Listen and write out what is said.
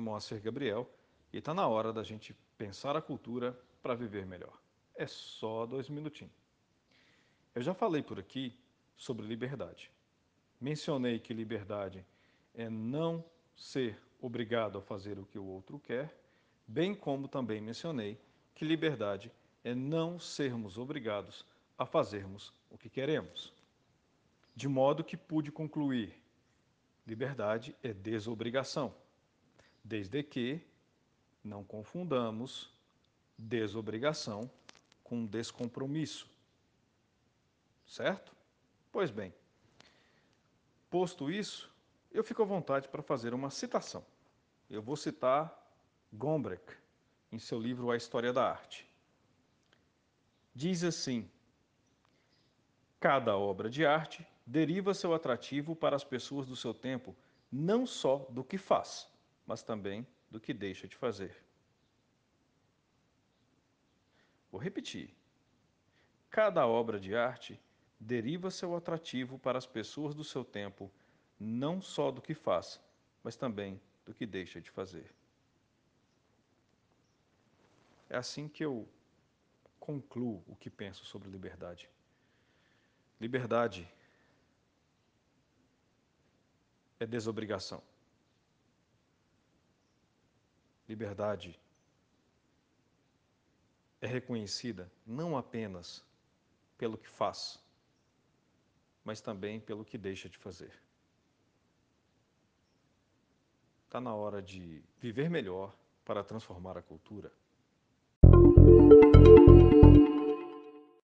Moacir Gabriel e está na hora da gente pensar a cultura para viver melhor. É só dois minutinhos. Eu já falei por aqui sobre liberdade. Mencionei que liberdade é não ser obrigado a fazer o que o outro quer, bem como também mencionei que liberdade é não sermos obrigados a fazermos o que queremos. De modo que pude concluir: liberdade é desobrigação, desde que não confundamos desobrigação com descompromisso. Certo? Pois bem, posto isso, eu fico à vontade para fazer uma citação. Eu vou citar Gombrich em seu livro A História da Arte. Diz assim: Cada obra de arte deriva seu atrativo para as pessoas do seu tempo, não só do que faz, mas também do que deixa de fazer. Vou repetir. Cada obra de arte deriva seu atrativo para as pessoas do seu tempo, não só do que faz, mas também do que deixa de fazer. É assim que eu concluo o que penso sobre liberdade. Liberdade é desobrigação. Liberdade é reconhecida não apenas pelo que faz, mas também pelo que deixa de fazer. Está na hora de viver melhor para transformar a cultura.